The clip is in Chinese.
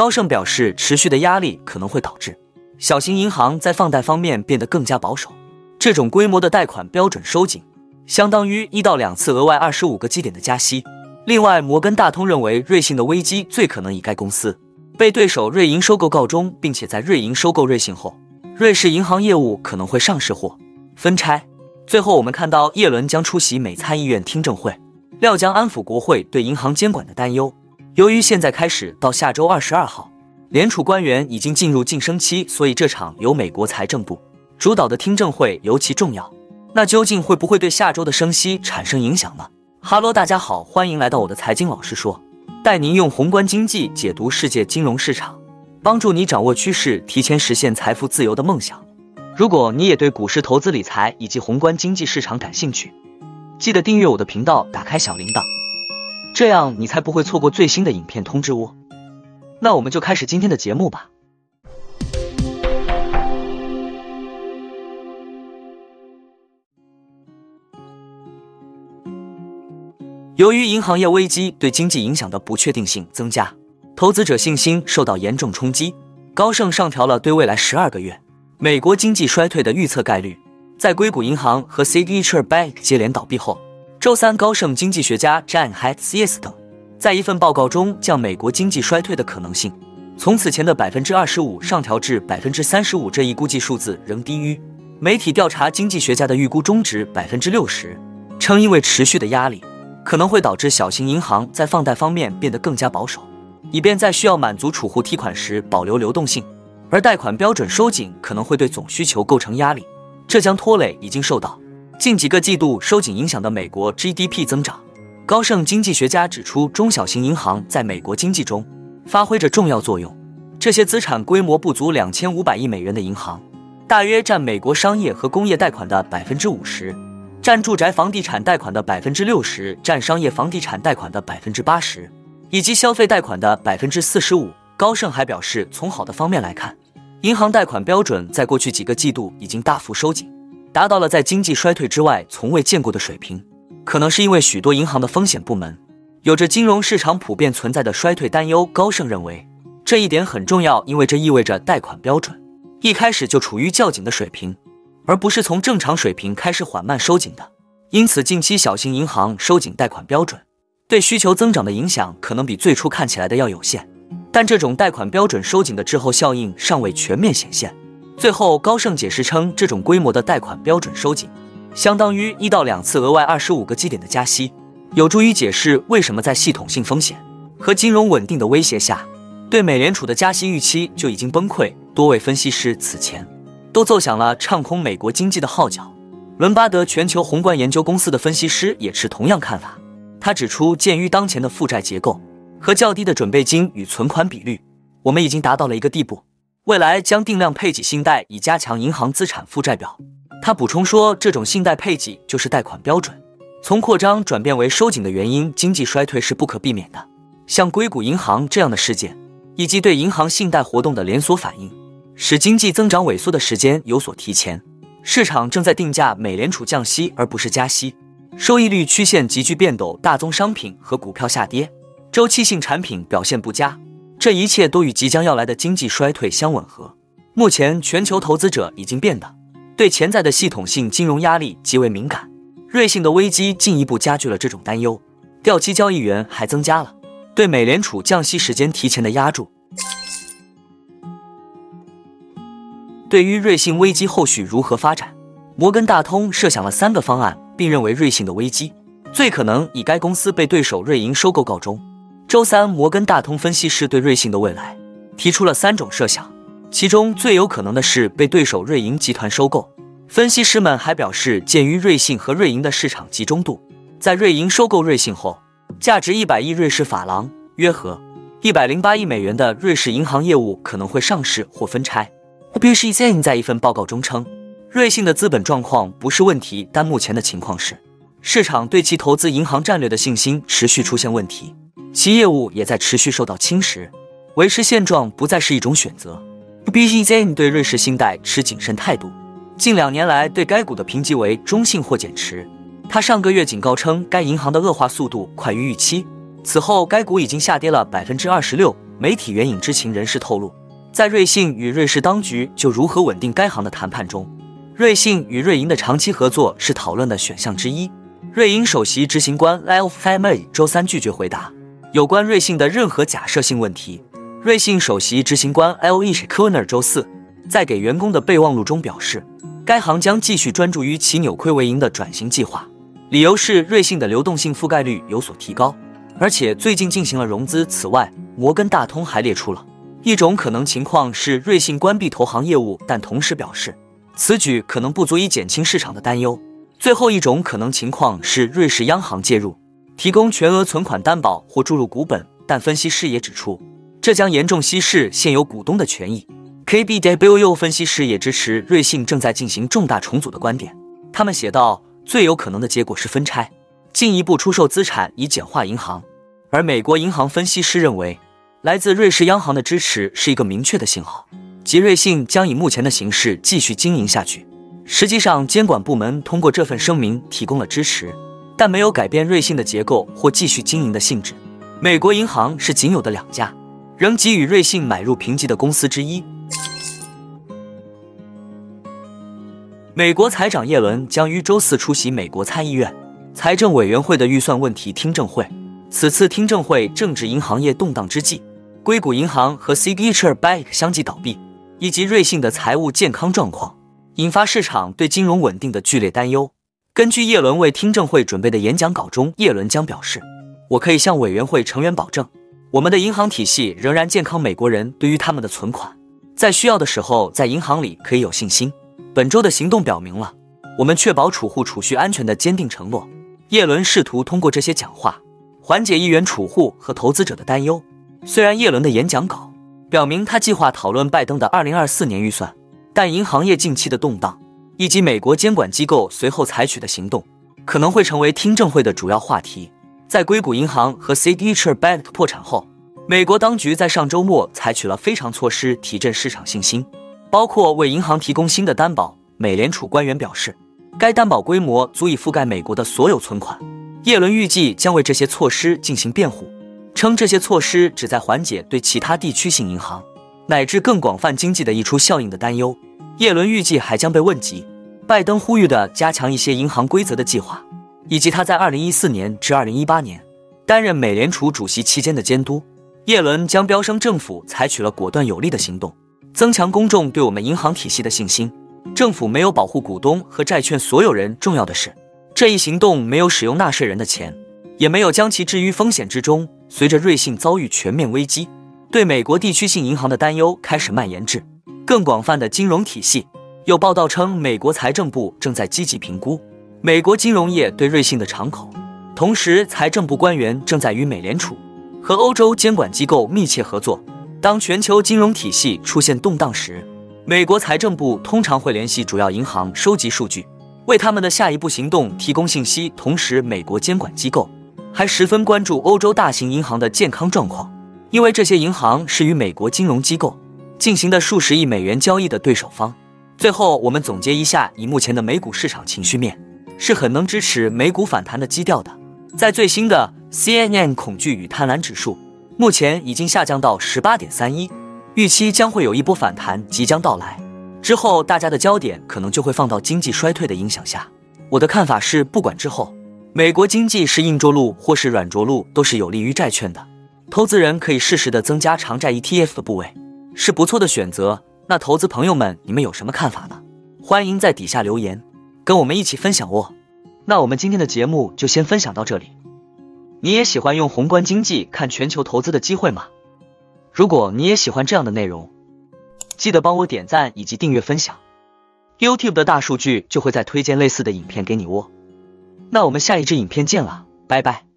高盛表示，持续的压力可能会导致小型银行在放贷方面变得更加保守。这种规模的贷款标准收紧，相当于一到两次额外二十五个基点的加息。另外，摩根大通认为，瑞信的危机最可能以该公司被对手瑞银收购告终，并且在瑞银收购瑞信后，瑞士银行业务可能会上市或分拆。最后，我们看到耶伦将出席美参议院听证会，料将安抚国会对银行监管的担忧。由于现在开始到下周二十二号，联储官员已经进入晋升期，所以这场由美国财政部主导的听证会尤其重要。那究竟会不会对下周的升息产生影响呢？哈喽，大家好，欢迎来到我的财经老师说，带您用宏观经济解读世界金融市场，帮助你掌握趋势，提前实现财富自由的梦想。如果你也对股市投资理财以及宏观经济市场感兴趣，记得订阅我的频道，打开小铃铛，这样你才不会错过最新的影片通知哦。那我们就开始今天的节目吧。由于银行业危机对经济影响的不确定性增加，投资者信心受到严重冲击。高盛上调了对未来十二个月美国经济衰退的预测概率。在硅谷银行和 Signature Bank 接连倒闭后，周三高盛经济学家 Jan Hatzius 等在一份报告中将美国经济衰退的可能性从此前的百分之二十五上调至百分之三十五。这一估计数字仍低于媒体调查经济学家的预估中值百分之六十，称因为持续的压力。可能会导致小型银行在放贷方面变得更加保守，以便在需要满足储户提款时保留流动性。而贷款标准收紧可能会对总需求构成压力，这将拖累已经受到近几个季度收紧影响的美国 GDP 增长。高盛经济学家指出，中小型银行在美国经济中发挥着重要作用。这些资产规模不足两千五百亿美元的银行，大约占美国商业和工业贷款的百分之五十。占住宅房地产贷款的百分之六十，占商业房地产贷款的百分之八十，以及消费贷款的百分之四十五。高盛还表示，从好的方面来看，银行贷款标准在过去几个季度已经大幅收紧，达到了在经济衰退之外从未见过的水平。可能是因为许多银行的风险部门有着金融市场普遍存在的衰退担忧。高盛认为这一点很重要，因为这意味着贷款标准一开始就处于较紧的水平。而不是从正常水平开始缓慢收紧的，因此近期小型银行收紧贷款标准，对需求增长的影响可能比最初看起来的要有限。但这种贷款标准收紧的滞后效应尚未全面显现。最后，高盛解释称，这种规模的贷款标准收紧，相当于一到两次额外二十五个基点的加息，有助于解释为什么在系统性风险和金融稳定的威胁下，对美联储的加息预期就已经崩溃。多位分析师此前。都奏响了唱空美国经济的号角。伦巴德全球宏观研究公司的分析师也持同样看法。他指出，鉴于当前的负债结构和较低的准备金与存款比率，我们已经达到了一个地步，未来将定量配给信贷以加强银行资产负债表。他补充说，这种信贷配给就是贷款标准从扩张转变为收紧的原因。经济衰退是不可避免的，像硅谷银行这样的事件，以及对银行信贷活动的连锁反应。使经济增长萎缩的时间有所提前，市场正在定价美联储降息而不是加息，收益率曲线急剧变陡，大宗商品和股票下跌，周期性产品表现不佳，这一切都与即将要来的经济衰退相吻合。目前，全球投资者已经变得对潜在的系统性金融压力极为敏感，瑞信的危机进一步加剧了这种担忧。掉期交易员还增加了对美联储降息时间提前的压注。对于瑞信危机后续如何发展，摩根大通设想了三个方案，并认为瑞信的危机最可能以该公司被对手瑞银收购告终。周三，摩根大通分析师对瑞信的未来提出了三种设想，其中最有可能的是被对手瑞银集团收购。分析师们还表示，鉴于瑞信和瑞银的市场集中度，在瑞银收购瑞信后，价值一百亿瑞士法郎（约合一百零八亿美元）的瑞士银行业务可能会上市或分拆。b s h 在一份报告中称，瑞信的资本状况不是问题，但目前的情况是，市场对其投资银行战略的信心持续出现问题，其业务也在持续受到侵蚀，维持现状不再是一种选择。b s h 对瑞士信贷持谨慎态度，近两年来对该股的评级为中性或减持。他上个月警告称，该银行的恶化速度快于预期。此后，该股已经下跌了百分之二十六。媒体援引知情人士透露，在瑞信与瑞士当局就如何稳定该行的谈判中，瑞信与瑞银的长期合作是讨论的选项之一。瑞银首席执行官 Lyle f a m y 周三拒绝回答有关瑞信的任何假设性问题。瑞信首席执行官 L. E. Kerner 周四在给员工的备忘录中表示，该行将继续专注于其扭亏为盈的转型计划，理由是瑞信的流动性覆盖率有所提高，而且最近进行了融资。此外，摩根大通还列出了一种可能情况是瑞信关闭投行业务，但同时表示此举可能不足以减轻市场的担忧。最后一种可能情况是瑞士央行介入，提供全额存款担保或注入股本，但分析师也指出，这将严重稀释现有股东的权益。KBW 分析师也支持瑞信正在进行重大重组的观点。他们写道，最有可能的结果是分拆，进一步出售资产以简化银行。而美国银行分析师认为，来自瑞士央行的支持是一个明确的信号，即瑞信将以目前的形式继续经营下去。实际上，监管部门通过这份声明提供了支持，但没有改变瑞信的结构或继续经营的性质。美国银行是仅有的两家仍给予瑞信买入评级的公司之一。美国财长耶伦将于周四出席美国参议院财政委员会的预算问题听证会。此次听证会正值银行业动荡之际，硅谷银行和 Signature Bank 相继倒闭，以及瑞信的财务健康状况。引发市场对金融稳定的剧烈担忧。根据叶伦为听证会准备的演讲稿中，叶伦将表示：“我可以向委员会成员保证，我们的银行体系仍然健康。美国人对于他们的存款，在需要的时候在银行里可以有信心。本周的行动表明了我们确保储户储蓄安全的坚定承诺。”叶伦试图通过这些讲话缓解议员、储户和投资者的担忧。虽然叶伦的演讲稿表明他计划讨论拜登的2024年预算。但银行业近期的动荡，以及美国监管机构随后采取的行动，可能会成为听证会的主要话题。在硅谷银行和 Signature Bank 破产后，美国当局在上周末采取了非常措施提振市场信心，包括为银行提供新的担保。美联储官员表示，该担保规模足以覆盖美国的所有存款。耶伦预计将为这些措施进行辩护，称这些措施旨在缓解对其他地区性银行。乃至更广泛经济的溢出效应的担忧。耶伦预计还将被问及拜登呼吁的加强一些银行规则的计划，以及他在2014年至2018年担任美联储主席期间的监督。耶伦将飙升政府采取了果断有力的行动，增强公众对我们银行体系的信心。政府没有保护股东和债券所有人。重要的是，这一行动没有使用纳税人的钱，也没有将其置于风险之中。随着瑞信遭遇全面危机。对美国地区性银行的担忧开始蔓延至更广泛的金融体系。有报道称，美国财政部正在积极评估美国金融业对瑞信的敞口。同时，财政部官员正在与美联储和欧洲监管机构密切合作。当全球金融体系出现动荡时，美国财政部通常会联系主要银行收集数据，为他们的下一步行动提供信息。同时，美国监管机构还十分关注欧洲大型银行的健康状况。因为这些银行是与美国金融机构进行的数十亿美元交易的对手方。最后，我们总结一下，以目前的美股市场情绪面，是很能支持美股反弹的基调的。在最新的 CNN 恐惧与贪婪指数，目前已经下降到十八点三一，预期将会有一波反弹即将到来。之后，大家的焦点可能就会放到经济衰退的影响下。我的看法是，不管之后美国经济是硬着陆或是软着陆，都是有利于债券的。投资人可以适时的增加长债 ETF 的部位，是不错的选择。那投资朋友们，你们有什么看法呢？欢迎在底下留言，跟我们一起分享哦。那我们今天的节目就先分享到这里。你也喜欢用宏观经济看全球投资的机会吗？如果你也喜欢这样的内容，记得帮我点赞以及订阅分享，YouTube 的大数据就会再推荐类似的影片给你哦。那我们下一支影片见了，拜拜。